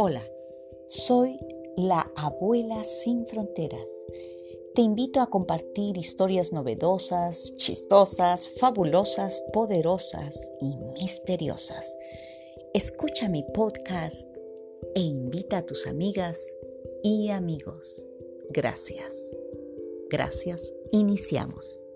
Hola, soy la abuela sin fronteras. Te invito a compartir historias novedosas, chistosas, fabulosas, poderosas y misteriosas. Escucha mi podcast e invita a tus amigas y amigos. Gracias. Gracias. Iniciamos.